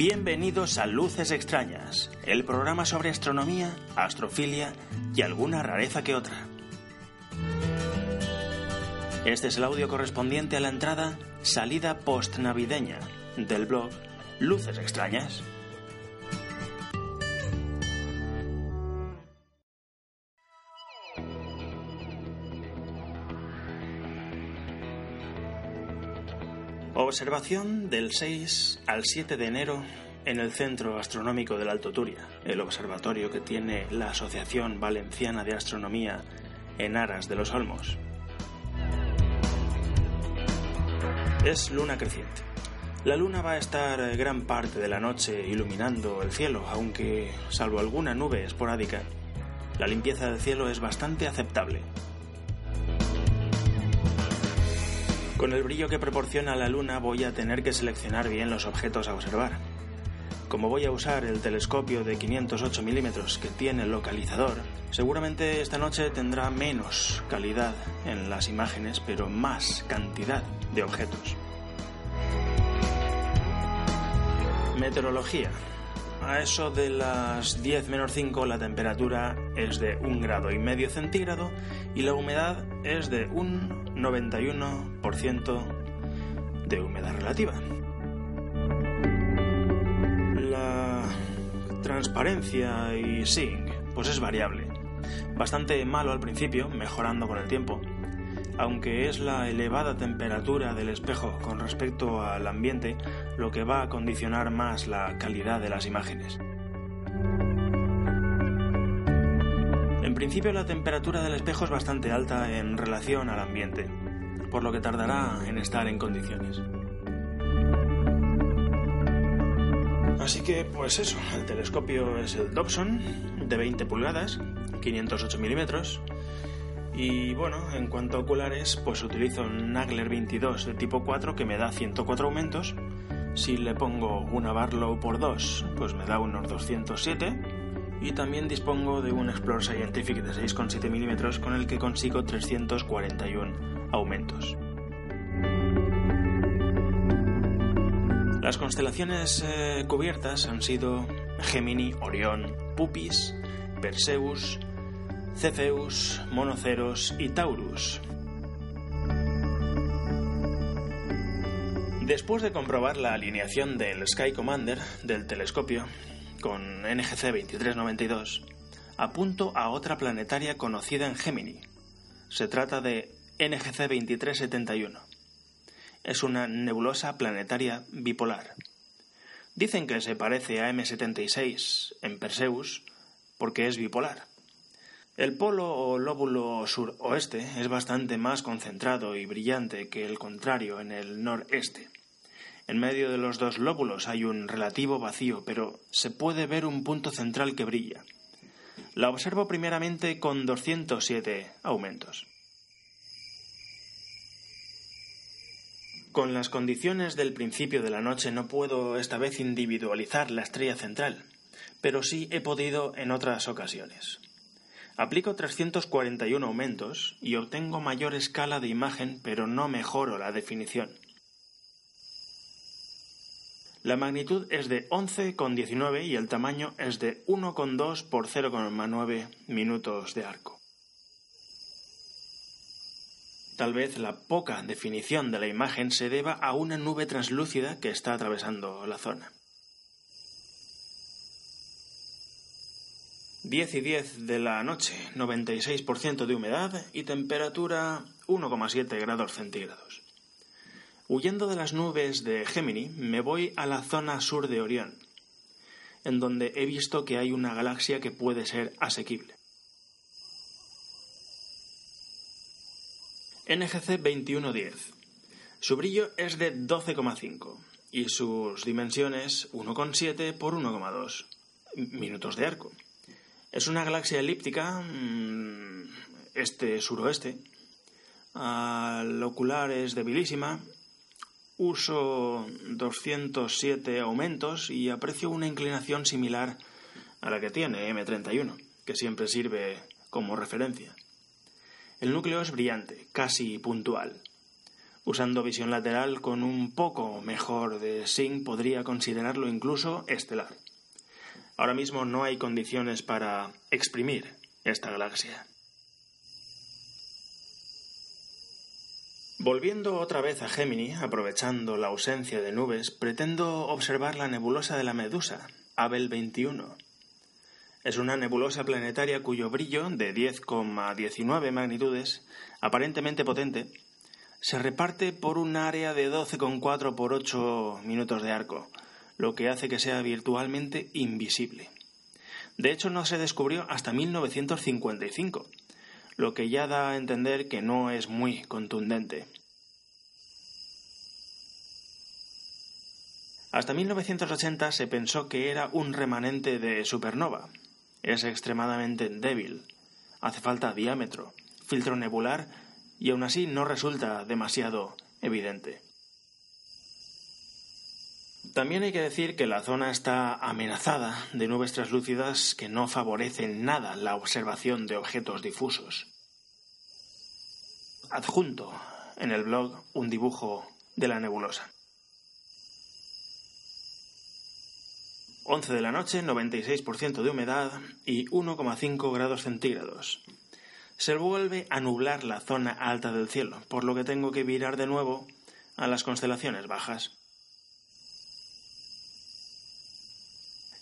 Bienvenidos a Luces Extrañas, el programa sobre astronomía, astrofilia y alguna rareza que otra. Este es el audio correspondiente a la entrada Salida post-navideña del blog Luces Extrañas. Observación del 6 al 7 de enero en el Centro Astronómico del Alto Turia, el observatorio que tiene la Asociación Valenciana de Astronomía en Aras de los Olmos. Es luna creciente. La luna va a estar gran parte de la noche iluminando el cielo, aunque, salvo alguna nube esporádica, la limpieza del cielo es bastante aceptable. Con el brillo que proporciona la luna voy a tener que seleccionar bien los objetos a observar. Como voy a usar el telescopio de 508 milímetros que tiene el localizador, seguramente esta noche tendrá menos calidad en las imágenes, pero más cantidad de objetos. Meteorología. A eso de las 10 menos 5 la temperatura es de 1 grado y medio centígrado y la humedad es de un 91% de humedad relativa. La transparencia y sync pues es variable. Bastante malo al principio, mejorando con el tiempo, aunque es la elevada temperatura del espejo con respecto al ambiente lo que va a condicionar más la calidad de las imágenes. En principio la temperatura del espejo es bastante alta en relación al ambiente, por lo que tardará en estar en condiciones. Así que, pues eso, el telescopio es el Dobson de 20 pulgadas, 508 milímetros, y bueno, en cuanto a oculares, pues utilizo un Nagler 22 de tipo 4 que me da 104 aumentos. Si le pongo una Barlow por 2, pues me da unos 207. Y también dispongo de un Explore Scientific de 6,7 milímetros con el que consigo 341 aumentos. Las constelaciones eh, cubiertas han sido Gemini, Orión, Pupis, Perseus, Cefeus, Monoceros y Taurus. Después de comprobar la alineación del Sky Commander del telescopio con NGC 2392, apunto a otra planetaria conocida en Gemini. Se trata de NGC 2371. Es una nebulosa planetaria bipolar. Dicen que se parece a M76 en Perseus porque es bipolar. El polo o lóbulo suroeste es bastante más concentrado y brillante que el contrario en el noreste. En medio de los dos lóbulos hay un relativo vacío, pero se puede ver un punto central que brilla. La observo primeramente con 207 aumentos. Con las condiciones del principio de la noche no puedo esta vez individualizar la estrella central, pero sí he podido en otras ocasiones. Aplico 341 aumentos y obtengo mayor escala de imagen, pero no mejoro la definición. La magnitud es de 11,19 y el tamaño es de 1,2 por 0,9 minutos de arco. Tal vez la poca definición de la imagen se deba a una nube translúcida que está atravesando la zona. 10 y 10 de la noche, 96% de humedad y temperatura 1,7 grados centígrados. Huyendo de las nubes de Gemini, me voy a la zona sur de Orión, en donde he visto que hay una galaxia que puede ser asequible. NGC 2110. Su brillo es de 12,5 y sus dimensiones 1,7 por 1,2 minutos de arco. Es una galaxia elíptica mm, este-suroeste. Al ocular es debilísima. Uso 207 aumentos y aprecio una inclinación similar a la que tiene M31, que siempre sirve como referencia. El núcleo es brillante, casi puntual. Usando visión lateral con un poco mejor de SINC podría considerarlo incluso estelar. Ahora mismo no hay condiciones para exprimir esta galaxia. Volviendo otra vez a Gemini, aprovechando la ausencia de nubes, pretendo observar la nebulosa de la Medusa, Abel 21. Es una nebulosa planetaria cuyo brillo, de 10,19 magnitudes, aparentemente potente, se reparte por un área de 12,4 por 8 minutos de arco, lo que hace que sea virtualmente invisible. De hecho, no se descubrió hasta 1955, lo que ya da a entender que no es muy contundente. Hasta 1980 se pensó que era un remanente de supernova, es extremadamente débil. Hace falta diámetro, filtro nebular y aún así no resulta demasiado evidente. También hay que decir que la zona está amenazada de nubes translúcidas que no favorecen nada la observación de objetos difusos. Adjunto en el blog un dibujo de la nebulosa. 11 de la noche, 96% de humedad y 1,5 grados centígrados. Se vuelve a nublar la zona alta del cielo, por lo que tengo que virar de nuevo a las constelaciones bajas.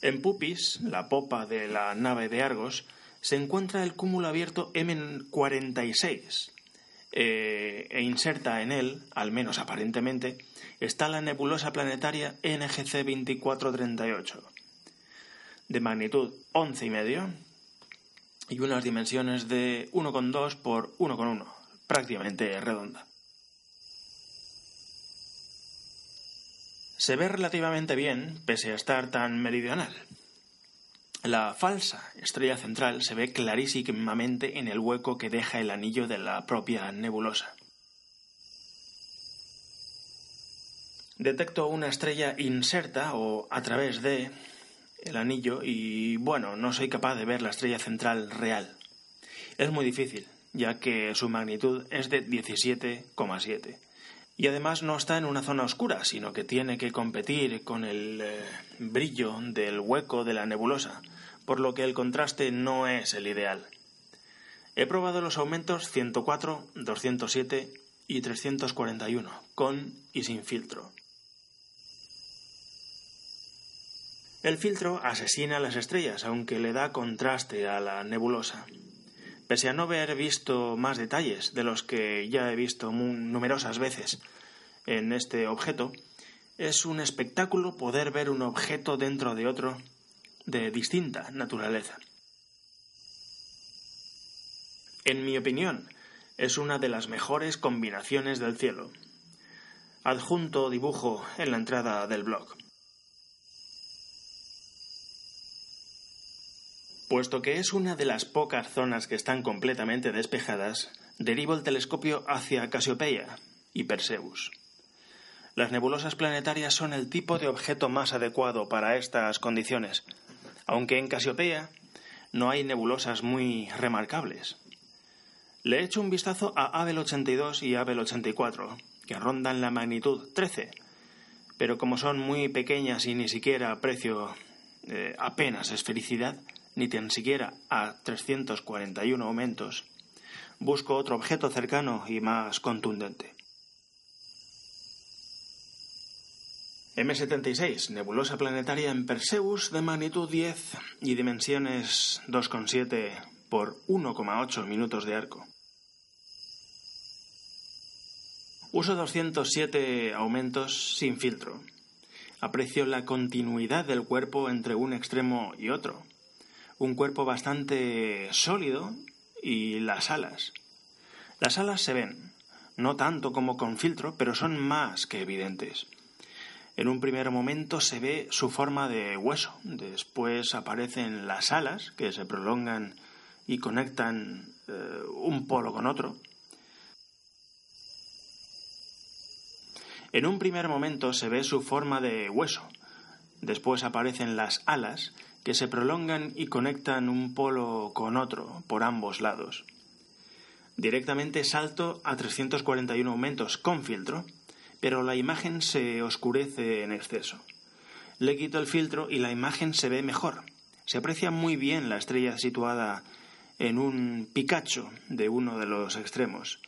En Pupis, la popa de la nave de Argos, se encuentra el cúmulo abierto M46 eh, e inserta en él, al menos aparentemente, está la nebulosa planetaria NGC 2438, de magnitud 11,5 y unas dimensiones de 1,2 por 1,1, prácticamente redonda. Se ve relativamente bien, pese a estar tan meridional. La falsa estrella central se ve clarísimamente en el hueco que deja el anillo de la propia nebulosa. Detecto una estrella inserta o a través de el anillo y bueno, no soy capaz de ver la estrella central real. Es muy difícil, ya que su magnitud es de 17,7. Y además no está en una zona oscura, sino que tiene que competir con el eh, brillo del hueco de la nebulosa, por lo que el contraste no es el ideal. He probado los aumentos 104, 207 y 341, con y sin filtro. El filtro asesina las estrellas, aunque le da contraste a la nebulosa. Pese a no haber visto más detalles de los que ya he visto numerosas veces en este objeto, es un espectáculo poder ver un objeto dentro de otro de distinta naturaleza. En mi opinión, es una de las mejores combinaciones del cielo. Adjunto dibujo en la entrada del blog. Puesto que es una de las pocas zonas que están completamente despejadas, derivo el telescopio hacia Casiopeia y Perseus. Las nebulosas planetarias son el tipo de objeto más adecuado para estas condiciones, aunque en Casiopeia no hay nebulosas muy remarcables. Le he hecho un vistazo a Abel 82 y Abel 84, que rondan la magnitud 13, pero como son muy pequeñas y ni siquiera aprecio eh, apenas esfericidad, ni tan siquiera a 341 aumentos, busco otro objeto cercano y más contundente. M76, nebulosa planetaria en Perseus de magnitud 10 y dimensiones 2,7 por 1,8 minutos de arco. Uso 207 aumentos sin filtro. Aprecio la continuidad del cuerpo entre un extremo y otro. Un cuerpo bastante sólido y las alas. Las alas se ven, no tanto como con filtro, pero son más que evidentes. En un primer momento se ve su forma de hueso, después aparecen las alas que se prolongan y conectan eh, un polo con otro. En un primer momento se ve su forma de hueso, después aparecen las alas que se prolongan y conectan un polo con otro por ambos lados. Directamente salto a 341 aumentos con filtro pero la imagen se oscurece en exceso. Le quito el filtro y la imagen se ve mejor. Se aprecia muy bien la estrella situada en un picacho de uno de los extremos.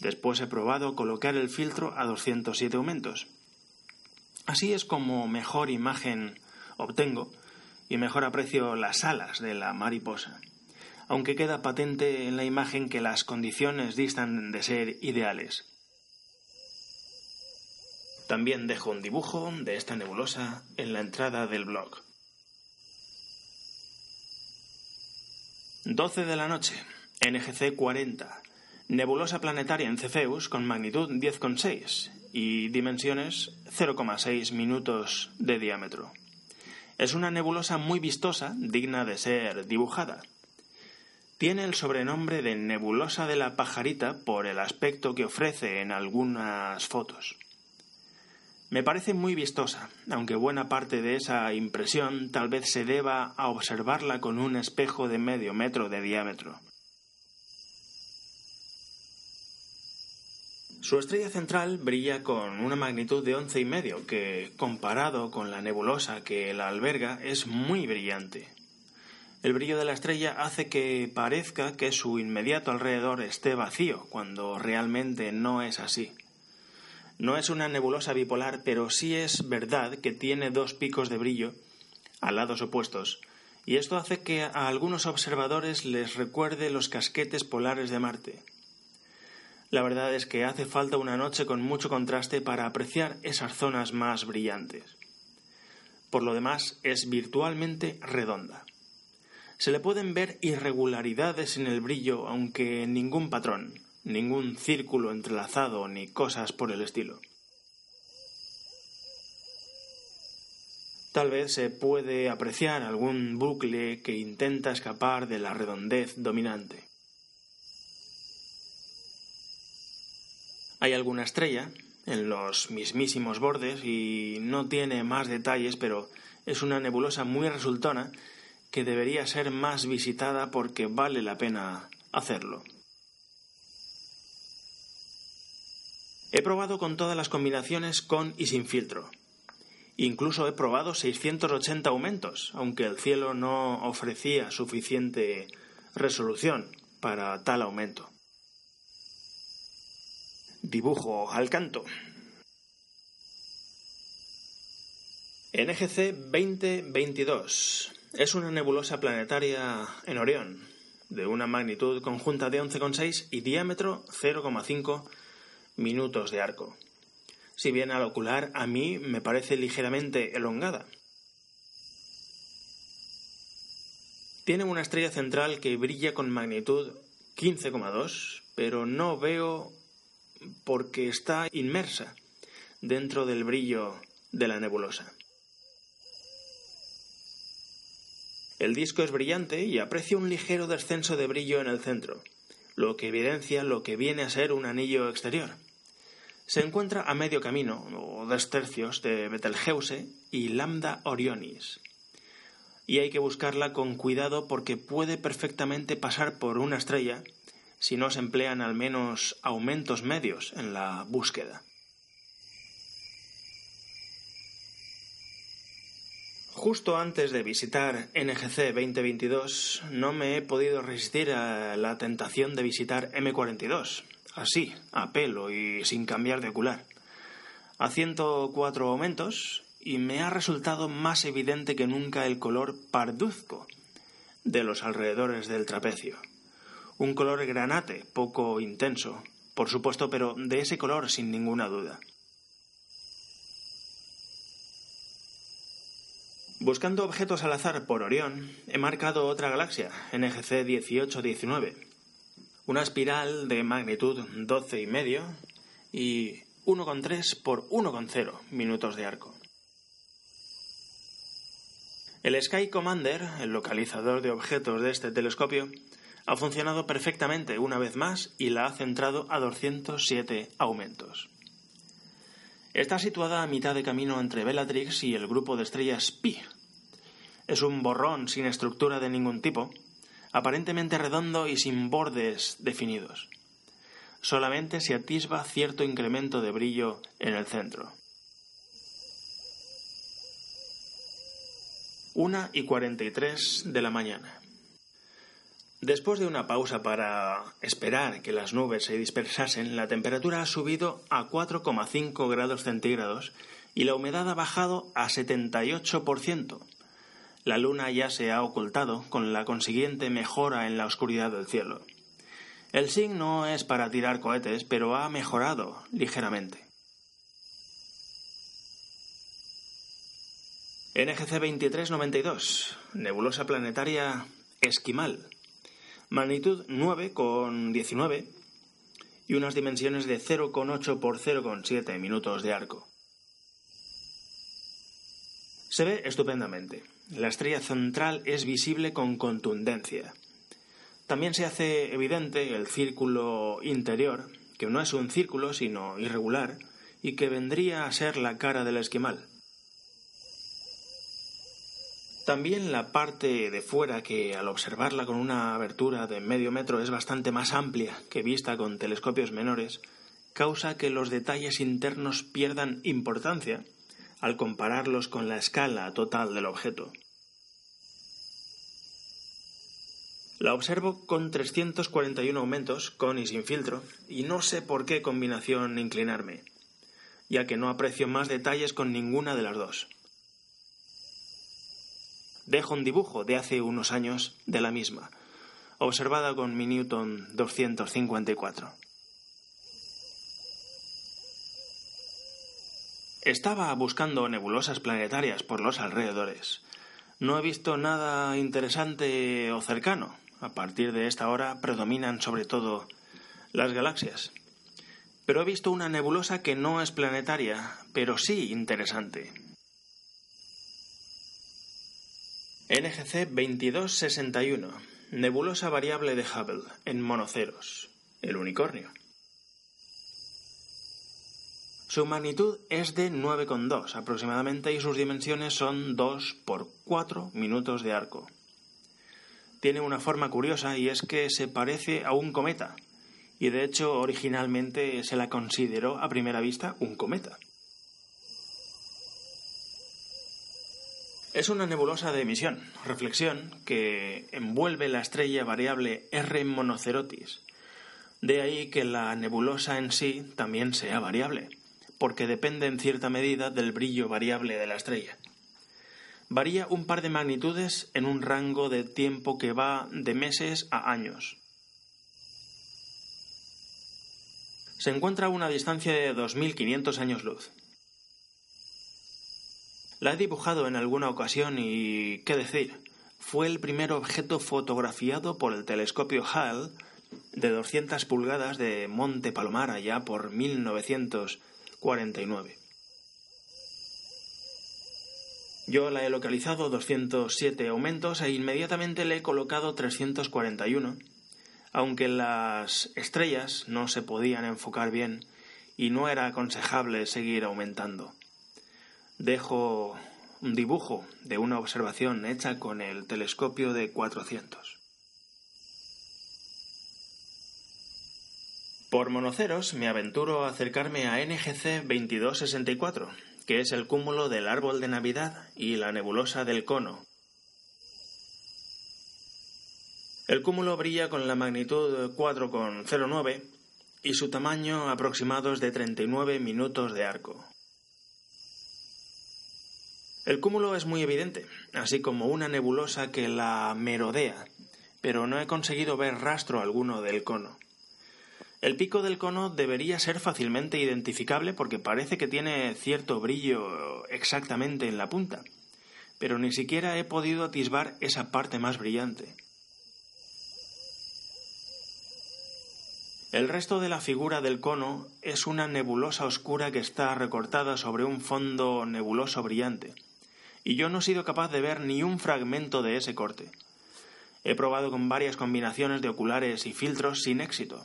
Después he probado colocar el filtro a 207 aumentos. Así es como mejor imagen obtengo y mejor aprecio las alas de la mariposa aunque queda patente en la imagen que las condiciones distan de ser ideales. También dejo un dibujo de esta nebulosa en la entrada del blog. 12 de la noche, NGC 40, nebulosa planetaria en Cefeus con magnitud 10,6 y dimensiones 0,6 minutos de diámetro. Es una nebulosa muy vistosa, digna de ser dibujada. Tiene el sobrenombre de nebulosa de la pajarita por el aspecto que ofrece en algunas fotos. Me parece muy vistosa, aunque buena parte de esa impresión tal vez se deba a observarla con un espejo de medio metro de diámetro. Su estrella central brilla con una magnitud de once y medio, que, comparado con la nebulosa que la alberga, es muy brillante. El brillo de la estrella hace que parezca que su inmediato alrededor esté vacío, cuando realmente no es así. No es una nebulosa bipolar, pero sí es verdad que tiene dos picos de brillo a lados opuestos, y esto hace que a algunos observadores les recuerde los casquetes polares de Marte. La verdad es que hace falta una noche con mucho contraste para apreciar esas zonas más brillantes. Por lo demás, es virtualmente redonda. Se le pueden ver irregularidades en el brillo, aunque ningún patrón, ningún círculo entrelazado ni cosas por el estilo. Tal vez se puede apreciar algún bucle que intenta escapar de la redondez dominante. Hay alguna estrella en los mismísimos bordes y no tiene más detalles, pero es una nebulosa muy resultona que debería ser más visitada porque vale la pena hacerlo. He probado con todas las combinaciones con y sin filtro. Incluso he probado 680 aumentos, aunque el cielo no ofrecía suficiente resolución para tal aumento. Dibujo al canto. NGC 2022 es una nebulosa planetaria en Orión, de una magnitud conjunta de 11,6 y diámetro 0,5 minutos de arco. Si bien al ocular a mí me parece ligeramente elongada. Tiene una estrella central que brilla con magnitud 15,2, pero no veo porque está inmersa dentro del brillo de la nebulosa. El disco es brillante y aprecia un ligero descenso de brillo en el centro, lo que evidencia lo que viene a ser un anillo exterior. Se encuentra a medio camino, o dos tercios, de Betelgeuse y Lambda Orionis. Y hay que buscarla con cuidado porque puede perfectamente pasar por una estrella si no se emplean al menos aumentos medios en la búsqueda. Justo antes de visitar NGC 2022 no me he podido resistir a la tentación de visitar M42, así, a pelo y sin cambiar de ocular. A 104 aumentos y me ha resultado más evidente que nunca el color parduzco de los alrededores del trapecio. un color granate poco intenso, por supuesto, pero de ese color sin ninguna duda. Buscando objetos al azar por Orión, he marcado otra galaxia, NGC 1819, una espiral de magnitud 12,5 y 1,3 por 1,0 minutos de arco. El Sky Commander, el localizador de objetos de este telescopio, ha funcionado perfectamente una vez más y la ha centrado a 207 aumentos. Está situada a mitad de camino entre Bellatrix y el grupo de estrellas Pi. Es un borrón sin estructura de ningún tipo, aparentemente redondo y sin bordes definidos. Solamente se atisba cierto incremento de brillo en el centro. Una y cuarenta de la mañana. Después de una pausa para esperar que las nubes se dispersasen, la temperatura ha subido a 4,5 grados centígrados y la humedad ha bajado a 78%. La luna ya se ha ocultado, con la consiguiente mejora en la oscuridad del cielo. El SIG no es para tirar cohetes, pero ha mejorado ligeramente. NGC 2392, nebulosa planetaria Esquimal, magnitud 9,19 y unas dimensiones de 0,8 por 0,7 minutos de arco. Se ve estupendamente. La estrella central es visible con contundencia. También se hace evidente el círculo interior, que no es un círculo sino irregular, y que vendría a ser la cara del esquimal. También la parte de fuera, que al observarla con una abertura de medio metro es bastante más amplia que vista con telescopios menores, causa que los detalles internos pierdan importancia al compararlos con la escala total del objeto. La observo con 341 aumentos, con y sin filtro, y no sé por qué combinación inclinarme, ya que no aprecio más detalles con ninguna de las dos dejo un dibujo de hace unos años de la misma, observada con mi Newton 254. Estaba buscando nebulosas planetarias por los alrededores. No he visto nada interesante o cercano. A partir de esta hora predominan sobre todo las galaxias. Pero he visto una nebulosa que no es planetaria, pero sí interesante. NGC 2261, nebulosa variable de Hubble, en monoceros, el unicornio. Su magnitud es de 9,2 aproximadamente y sus dimensiones son 2 por 4 minutos de arco. Tiene una forma curiosa y es que se parece a un cometa, y de hecho originalmente se la consideró a primera vista un cometa. Es una nebulosa de emisión, reflexión, que envuelve la estrella variable R Monocerotis. De ahí que la nebulosa en sí también sea variable, porque depende en cierta medida del brillo variable de la estrella. Varía un par de magnitudes en un rango de tiempo que va de meses a años. Se encuentra a una distancia de 2.500 años luz. La he dibujado en alguna ocasión y, qué decir, fue el primer objeto fotografiado por el telescopio Hall de 200 pulgadas de Monte Palomar allá por 1949. Yo la he localizado 207 aumentos e inmediatamente le he colocado 341, aunque las estrellas no se podían enfocar bien y no era aconsejable seguir aumentando dejo un dibujo de una observación hecha con el telescopio de 400. Por monoceros me aventuro a acercarme a NGC 2264, que es el cúmulo del árbol de Navidad y la nebulosa del cono. El cúmulo brilla con la magnitud 4,09 y su tamaño aproximado es de 39 minutos de arco. El cúmulo es muy evidente, así como una nebulosa que la merodea, pero no he conseguido ver rastro alguno del cono. El pico del cono debería ser fácilmente identificable porque parece que tiene cierto brillo exactamente en la punta, pero ni siquiera he podido atisbar esa parte más brillante. El resto de la figura del cono es una nebulosa oscura que está recortada sobre un fondo nebuloso brillante, y yo no he sido capaz de ver ni un fragmento de ese corte. He probado con varias combinaciones de oculares y filtros sin éxito.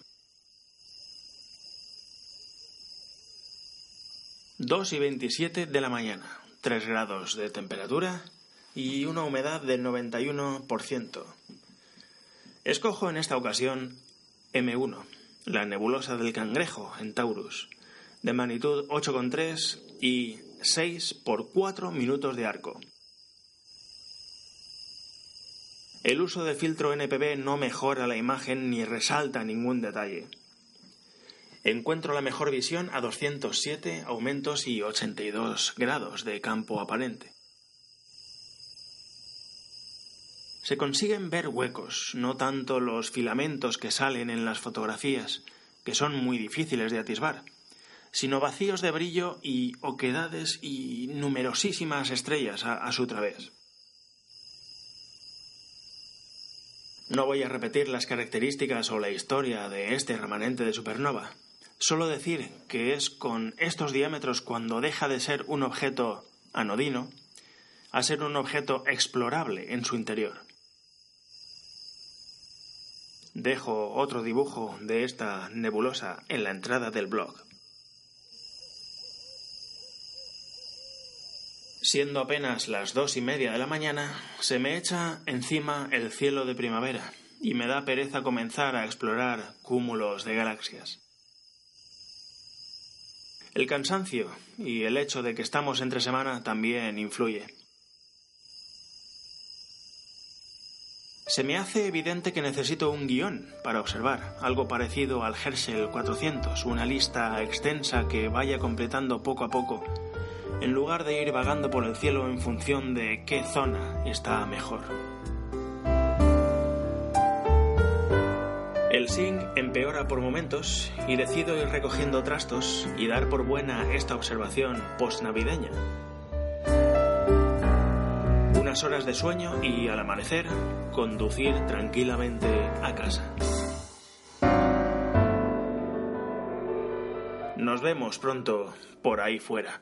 2 y 27 de la mañana, 3 grados de temperatura y una humedad del 91%. Escojo en esta ocasión M1, la nebulosa del cangrejo en Taurus, de magnitud 8,3 y 6 por 4 minutos de arco. El uso de filtro NPB no mejora la imagen ni resalta ningún detalle. Encuentro la mejor visión a 207 aumentos y 82 grados de campo aparente. Se consiguen ver huecos, no tanto los filamentos que salen en las fotografías, que son muy difíciles de atisbar, sino vacíos de brillo y oquedades y numerosísimas estrellas a, su través. No voy a repetir las características o la historia de este remanente de supernova. Solo decir que es con estos diámetros cuando deja de ser un objeto anodino a ser un objeto explorable en su interior. Dejo otro dibujo de esta nebulosa en la entrada del blog. Siendo apenas las dos y media de la mañana, se me echa encima el cielo de primavera y me da pereza comenzar a explorar cúmulos de galaxias. El cansancio y el hecho de que estamos entre semana también influye. Se me hace evidente que necesito un guion para observar, algo parecido al Herschel 400, una lista extensa que vaya completando poco a poco, en lugar de ir vagando por el cielo en función de qué zona está mejor. El SING empeora por momentos y decido ir recogiendo trastos y dar por buena esta observación post-navideña unas horas de sueño y al amanecer conducir tranquilamente a casa. Nos vemos pronto por ahí fuera.